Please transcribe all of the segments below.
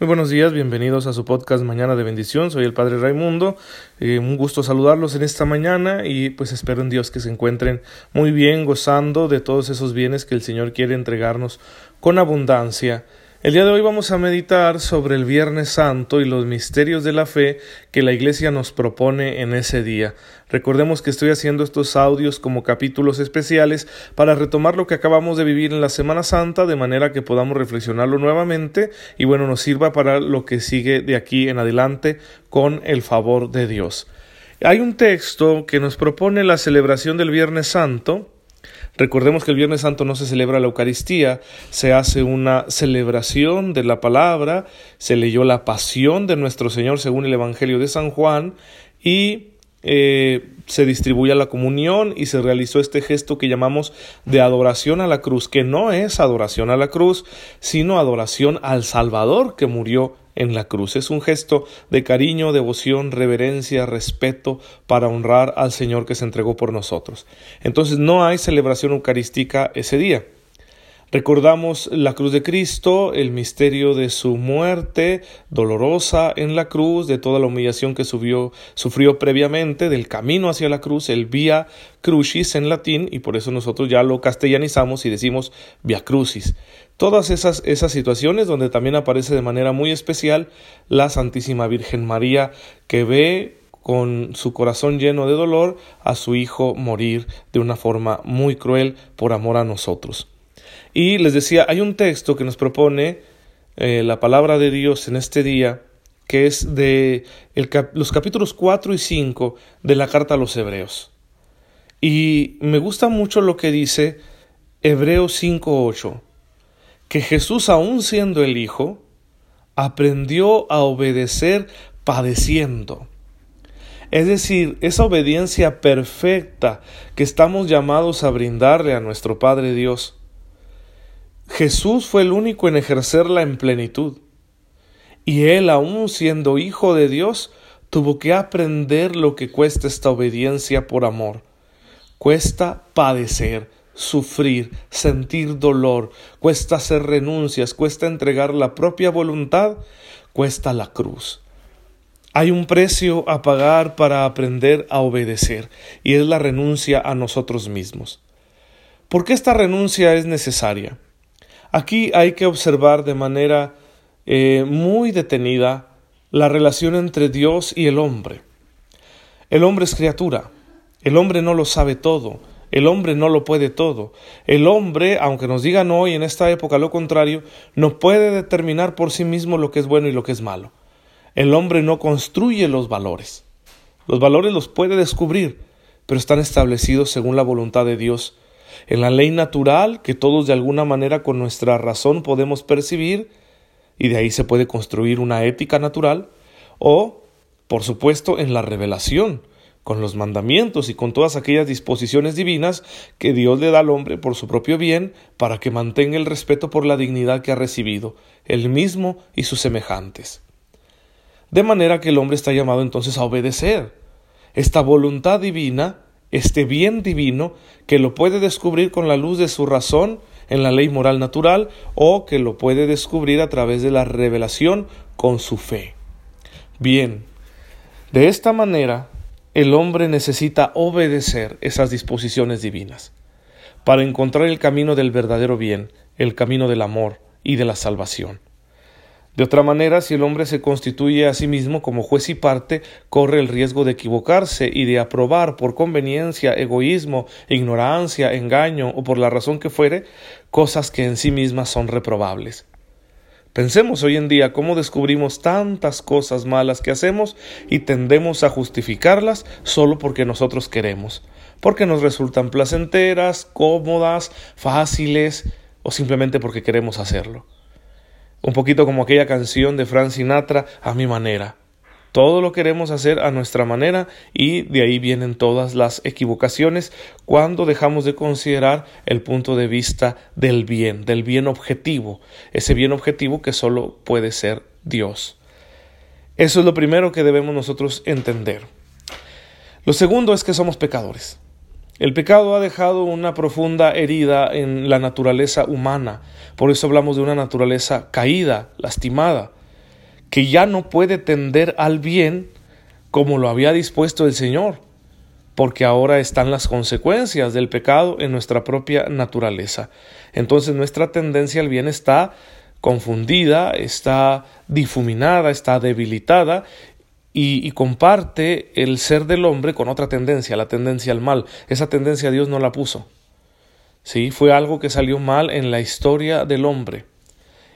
Muy buenos días, bienvenidos a su podcast Mañana de Bendición. Soy el Padre Raimundo. Eh, un gusto saludarlos en esta mañana y pues espero en Dios que se encuentren muy bien, gozando de todos esos bienes que el Señor quiere entregarnos con abundancia. El día de hoy vamos a meditar sobre el Viernes Santo y los misterios de la fe que la Iglesia nos propone en ese día. Recordemos que estoy haciendo estos audios como capítulos especiales para retomar lo que acabamos de vivir en la Semana Santa de manera que podamos reflexionarlo nuevamente y bueno, nos sirva para lo que sigue de aquí en adelante con el favor de Dios. Hay un texto que nos propone la celebración del Viernes Santo, Recordemos que el Viernes Santo no se celebra la Eucaristía, se hace una celebración de la palabra, se leyó la pasión de nuestro Señor según el Evangelio de San Juan y eh, se distribuye la comunión y se realizó este gesto que llamamos de adoración a la cruz, que no es adoración a la cruz, sino adoración al Salvador que murió en la cruz. Es un gesto de cariño, devoción, reverencia, respeto para honrar al Señor que se entregó por nosotros. Entonces no hay celebración eucarística ese día. Recordamos la cruz de Cristo, el misterio de su muerte dolorosa en la cruz, de toda la humillación que sufrió previamente, del camino hacia la cruz, el via crucis en latín, y por eso nosotros ya lo castellanizamos y decimos via crucis. Todas esas, esas situaciones donde también aparece de manera muy especial la Santísima Virgen María que ve con su corazón lleno de dolor a su hijo morir de una forma muy cruel por amor a nosotros. Y les decía, hay un texto que nos propone eh, la palabra de Dios en este día, que es de los capítulos 4 y 5 de la carta a los Hebreos. Y me gusta mucho lo que dice Hebreos 5.8, que Jesús, aun siendo el Hijo, aprendió a obedecer padeciendo. Es decir, esa obediencia perfecta que estamos llamados a brindarle a nuestro Padre Dios Jesús fue el único en ejercerla en plenitud. Y él, aun siendo hijo de Dios, tuvo que aprender lo que cuesta esta obediencia por amor. Cuesta padecer, sufrir, sentir dolor, cuesta hacer renuncias, cuesta entregar la propia voluntad, cuesta la cruz. Hay un precio a pagar para aprender a obedecer, y es la renuncia a nosotros mismos. ¿Por qué esta renuncia es necesaria? Aquí hay que observar de manera eh, muy detenida la relación entre Dios y el hombre. El hombre es criatura, el hombre no lo sabe todo, el hombre no lo puede todo. El hombre, aunque nos digan hoy en esta época lo contrario, no puede determinar por sí mismo lo que es bueno y lo que es malo. El hombre no construye los valores. Los valores los puede descubrir, pero están establecidos según la voluntad de Dios en la ley natural que todos de alguna manera con nuestra razón podemos percibir, y de ahí se puede construir una ética natural, o, por supuesto, en la revelación, con los mandamientos y con todas aquellas disposiciones divinas que Dios le da al hombre por su propio bien para que mantenga el respeto por la dignidad que ha recibido, él mismo y sus semejantes. De manera que el hombre está llamado entonces a obedecer. Esta voluntad divina este bien divino que lo puede descubrir con la luz de su razón en la ley moral natural o que lo puede descubrir a través de la revelación con su fe. Bien, de esta manera el hombre necesita obedecer esas disposiciones divinas para encontrar el camino del verdadero bien, el camino del amor y de la salvación. De otra manera, si el hombre se constituye a sí mismo como juez y parte, corre el riesgo de equivocarse y de aprobar por conveniencia, egoísmo, ignorancia, engaño o por la razón que fuere, cosas que en sí mismas son reprobables. Pensemos hoy en día cómo descubrimos tantas cosas malas que hacemos y tendemos a justificarlas solo porque nosotros queremos, porque nos resultan placenteras, cómodas, fáciles o simplemente porque queremos hacerlo. Un poquito como aquella canción de Frank Sinatra, a mi manera. Todo lo queremos hacer a nuestra manera y de ahí vienen todas las equivocaciones cuando dejamos de considerar el punto de vista del bien, del bien objetivo, ese bien objetivo que solo puede ser Dios. Eso es lo primero que debemos nosotros entender. Lo segundo es que somos pecadores. El pecado ha dejado una profunda herida en la naturaleza humana, por eso hablamos de una naturaleza caída, lastimada. que ya no puede tender al bien como lo había dispuesto el Señor, porque ahora están las consecuencias del pecado en nuestra propia naturaleza. Entonces nuestra tendencia al bien está confundida, está difuminada, está debilitada y, comparte el ser del hombre con otra tendencia, la tendencia al mal. Esa tendencia Dios no la puso. Sí, fue algo que salió mal en la historia del hombre.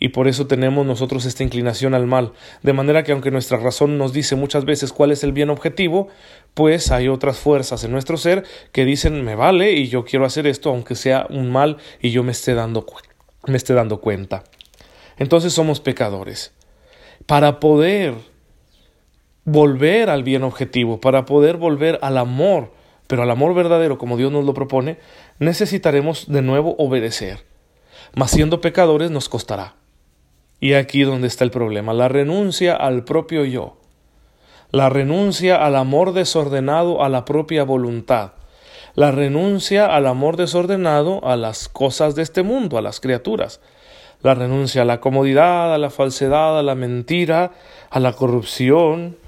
Y por eso tenemos nosotros esta inclinación al mal. De manera que aunque nuestra razón nos dice muchas veces cuál es el bien objetivo, pues hay otras fuerzas en nuestro ser que dicen me vale y yo quiero hacer esto aunque sea un mal y yo me esté dando, me esté dando cuenta. Entonces somos pecadores. Para poder volver al bien objetivo, para poder volver al amor, pero al amor verdadero como Dios nos lo propone, necesitaremos de nuevo obedecer. Mas siendo pecadores nos costará. Y aquí donde está el problema, la renuncia al propio yo, la renuncia al amor desordenado a la propia voluntad, la renuncia al amor desordenado a las cosas de este mundo, a las criaturas, la renuncia a la comodidad, a la falsedad, a la mentira, a la corrupción,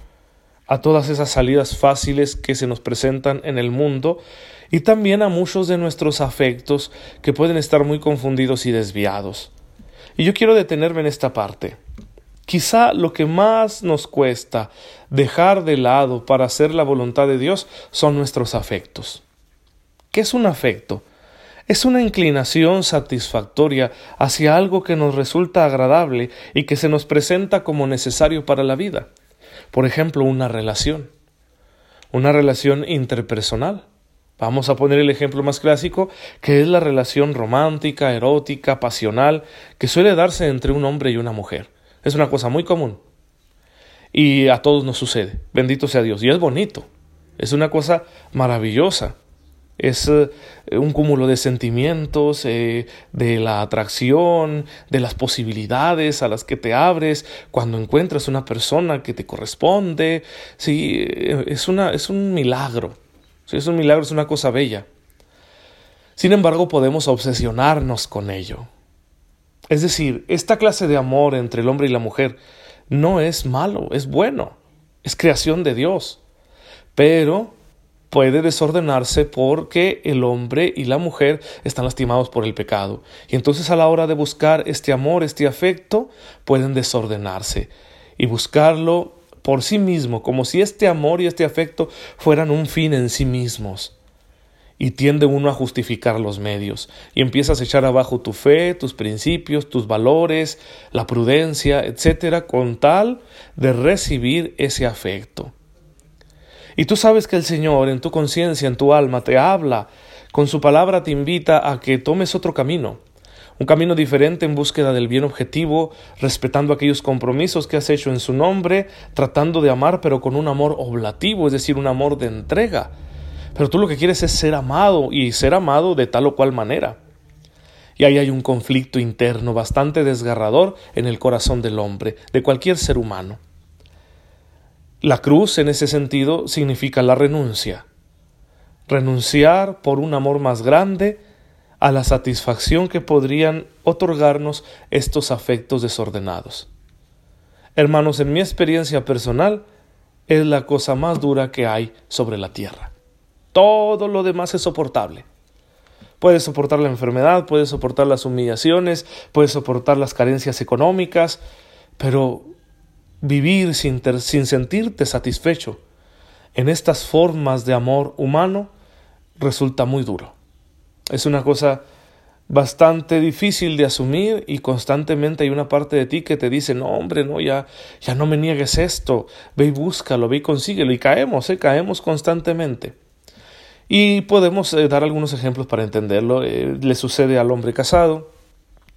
a todas esas salidas fáciles que se nos presentan en el mundo y también a muchos de nuestros afectos que pueden estar muy confundidos y desviados. Y yo quiero detenerme en esta parte. Quizá lo que más nos cuesta dejar de lado para hacer la voluntad de Dios son nuestros afectos. ¿Qué es un afecto? Es una inclinación satisfactoria hacia algo que nos resulta agradable y que se nos presenta como necesario para la vida. Por ejemplo, una relación, una relación interpersonal. Vamos a poner el ejemplo más clásico, que es la relación romántica, erótica, pasional, que suele darse entre un hombre y una mujer. Es una cosa muy común. Y a todos nos sucede. Bendito sea Dios. Y es bonito. Es una cosa maravillosa es eh, un cúmulo de sentimientos, eh, de la atracción, de las posibilidades a las que te abres cuando encuentras una persona que te corresponde. Sí, eh, es, una, es un milagro. Sí, es un milagro, es una cosa bella. Sin embargo, podemos obsesionarnos con ello. Es decir, esta clase de amor entre el hombre y la mujer no es malo, es bueno, es creación de Dios. Pero puede desordenarse porque el hombre y la mujer están lastimados por el pecado. Y entonces a la hora de buscar este amor, este afecto, pueden desordenarse y buscarlo por sí mismo, como si este amor y este afecto fueran un fin en sí mismos. Y tiende uno a justificar los medios, y empiezas a echar abajo tu fe, tus principios, tus valores, la prudencia, etcétera, con tal de recibir ese afecto. Y tú sabes que el Señor en tu conciencia, en tu alma, te habla, con su palabra te invita a que tomes otro camino, un camino diferente en búsqueda del bien objetivo, respetando aquellos compromisos que has hecho en su nombre, tratando de amar pero con un amor oblativo, es decir, un amor de entrega. Pero tú lo que quieres es ser amado y ser amado de tal o cual manera. Y ahí hay un conflicto interno bastante desgarrador en el corazón del hombre, de cualquier ser humano. La cruz en ese sentido significa la renuncia. Renunciar por un amor más grande a la satisfacción que podrían otorgarnos estos afectos desordenados. Hermanos, en mi experiencia personal, es la cosa más dura que hay sobre la tierra. Todo lo demás es soportable. Puedes soportar la enfermedad, puedes soportar las humillaciones, puedes soportar las carencias económicas, pero vivir sin, sin sentirte satisfecho en estas formas de amor humano resulta muy duro. Es una cosa bastante difícil de asumir y constantemente hay una parte de ti que te dice, no hombre, no, ya, ya no me niegues esto, ve y búscalo, ve y consíguelo y caemos, ¿eh? caemos constantemente. Y podemos eh, dar algunos ejemplos para entenderlo. Eh, le sucede al hombre casado,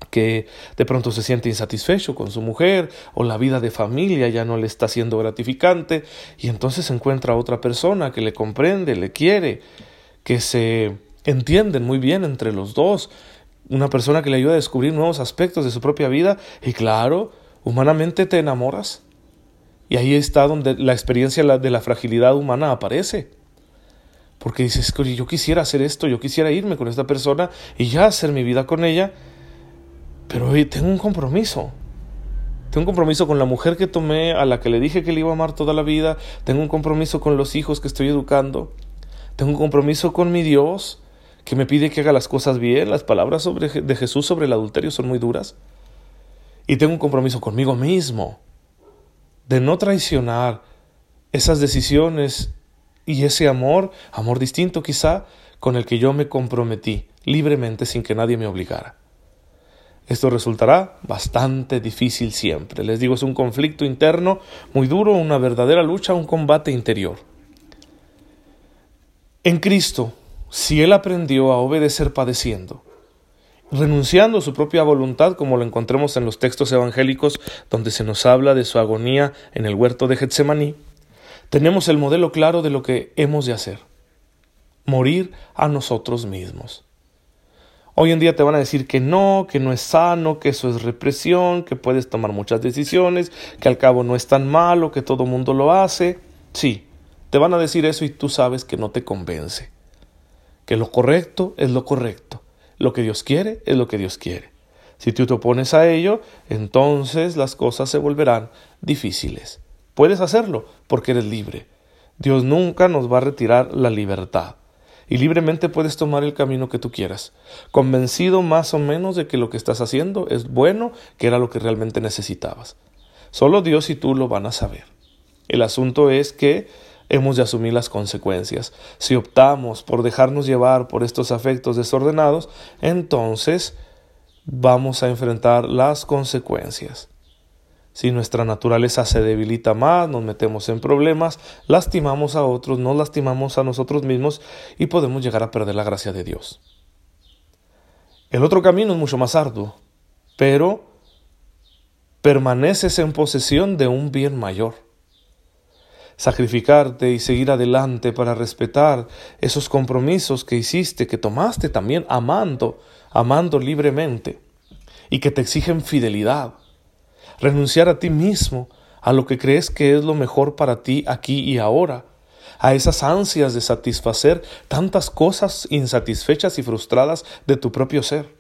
que de pronto se siente insatisfecho con su mujer o la vida de familia ya no le está siendo gratificante y entonces encuentra a otra persona que le comprende, le quiere, que se entienden muy bien entre los dos, una persona que le ayuda a descubrir nuevos aspectos de su propia vida y claro, humanamente te enamoras. Y ahí está donde la experiencia de la fragilidad humana aparece. Porque dices, yo quisiera hacer esto, yo quisiera irme con esta persona y ya hacer mi vida con ella, pero hoy tengo un compromiso. Tengo un compromiso con la mujer que tomé, a la que le dije que le iba a amar toda la vida. Tengo un compromiso con los hijos que estoy educando. Tengo un compromiso con mi Dios, que me pide que haga las cosas bien. Las palabras sobre, de Jesús sobre el adulterio son muy duras. Y tengo un compromiso conmigo mismo, de no traicionar esas decisiones y ese amor, amor distinto quizá, con el que yo me comprometí libremente sin que nadie me obligara. Esto resultará bastante difícil siempre. Les digo, es un conflicto interno muy duro, una verdadera lucha, un combate interior. En Cristo, si Él aprendió a obedecer padeciendo, renunciando a su propia voluntad, como lo encontremos en los textos evangélicos donde se nos habla de su agonía en el huerto de Getsemaní, tenemos el modelo claro de lo que hemos de hacer, morir a nosotros mismos. Hoy en día te van a decir que no, que no es sano, que eso es represión, que puedes tomar muchas decisiones, que al cabo no es tan malo, que todo mundo lo hace. Sí, te van a decir eso y tú sabes que no te convence. Que lo correcto es lo correcto. Lo que Dios quiere es lo que Dios quiere. Si tú te opones a ello, entonces las cosas se volverán difíciles. Puedes hacerlo porque eres libre. Dios nunca nos va a retirar la libertad y libremente puedes tomar el camino que tú quieras, convencido más o menos de que lo que estás haciendo es bueno, que era lo que realmente necesitabas. Solo Dios y tú lo van a saber. El asunto es que hemos de asumir las consecuencias. Si optamos por dejarnos llevar por estos afectos desordenados, entonces vamos a enfrentar las consecuencias. Si nuestra naturaleza se debilita más, nos metemos en problemas, lastimamos a otros, nos lastimamos a nosotros mismos y podemos llegar a perder la gracia de Dios. El otro camino es mucho más arduo, pero permaneces en posesión de un bien mayor. Sacrificarte y seguir adelante para respetar esos compromisos que hiciste, que tomaste también amando, amando libremente, y que te exigen fidelidad renunciar a ti mismo, a lo que crees que es lo mejor para ti aquí y ahora, a esas ansias de satisfacer tantas cosas insatisfechas y frustradas de tu propio ser.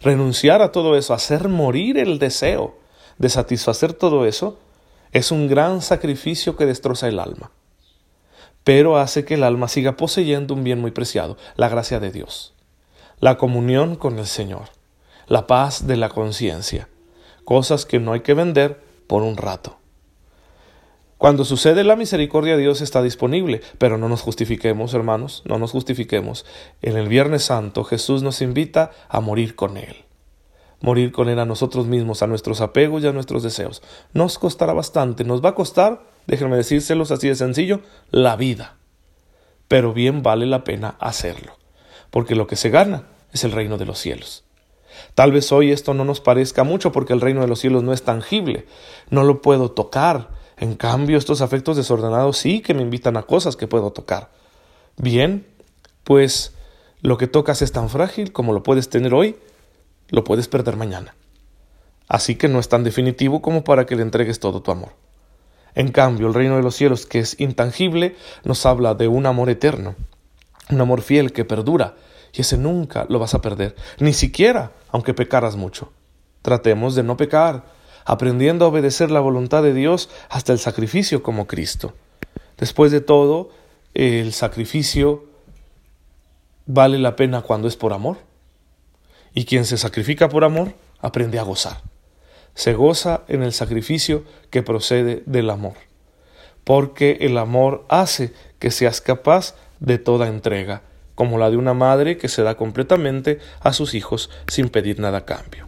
Renunciar a todo eso, hacer morir el deseo de satisfacer todo eso, es un gran sacrificio que destroza el alma, pero hace que el alma siga poseyendo un bien muy preciado, la gracia de Dios, la comunión con el Señor, la paz de la conciencia, cosas que no hay que vender por un rato. Cuando sucede la misericordia, Dios está disponible, pero no nos justifiquemos, hermanos, no nos justifiquemos. En el Viernes Santo Jesús nos invita a morir con Él. Morir con Él a nosotros mismos, a nuestros apegos y a nuestros deseos. Nos costará bastante, nos va a costar, déjenme decírselos así de sencillo, la vida. Pero bien vale la pena hacerlo, porque lo que se gana es el reino de los cielos. Tal vez hoy esto no nos parezca mucho porque el reino de los cielos no es tangible, no lo puedo tocar. En cambio, estos afectos desordenados sí que me invitan a cosas que puedo tocar. Bien, pues lo que tocas es tan frágil como lo puedes tener hoy, lo puedes perder mañana. Así que no es tan definitivo como para que le entregues todo tu amor. En cambio, el reino de los cielos, que es intangible, nos habla de un amor eterno, un amor fiel que perdura, y ese nunca lo vas a perder, ni siquiera aunque pecaras mucho. Tratemos de no pecar, aprendiendo a obedecer la voluntad de Dios hasta el sacrificio como Cristo. Después de todo, el sacrificio vale la pena cuando es por amor. Y quien se sacrifica por amor aprende a gozar. Se goza en el sacrificio que procede del amor. Porque el amor hace que seas capaz de toda entrega como la de una madre que se da completamente a sus hijos sin pedir nada a cambio.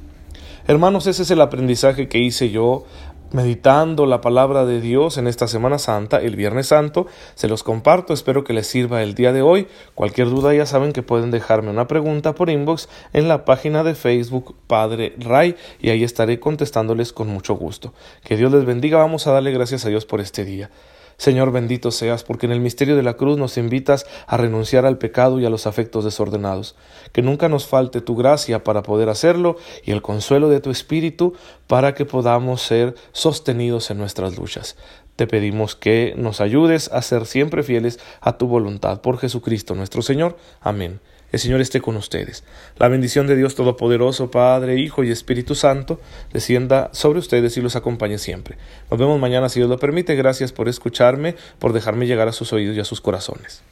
Hermanos, ese es el aprendizaje que hice yo meditando la palabra de Dios en esta Semana Santa, el Viernes Santo. Se los comparto, espero que les sirva el día de hoy. Cualquier duda ya saben que pueden dejarme una pregunta por inbox en la página de Facebook Padre Ray y ahí estaré contestándoles con mucho gusto. Que Dios les bendiga, vamos a darle gracias a Dios por este día. Señor bendito seas, porque en el misterio de la cruz nos invitas a renunciar al pecado y a los afectos desordenados. Que nunca nos falte tu gracia para poder hacerlo y el consuelo de tu Espíritu para que podamos ser sostenidos en nuestras luchas. Te pedimos que nos ayudes a ser siempre fieles a tu voluntad por Jesucristo nuestro Señor. Amén el Señor esté con ustedes. La bendición de Dios Todopoderoso, Padre, Hijo y Espíritu Santo, descienda sobre ustedes y los acompañe siempre. Nos vemos mañana si Dios lo permite. Gracias por escucharme, por dejarme llegar a sus oídos y a sus corazones.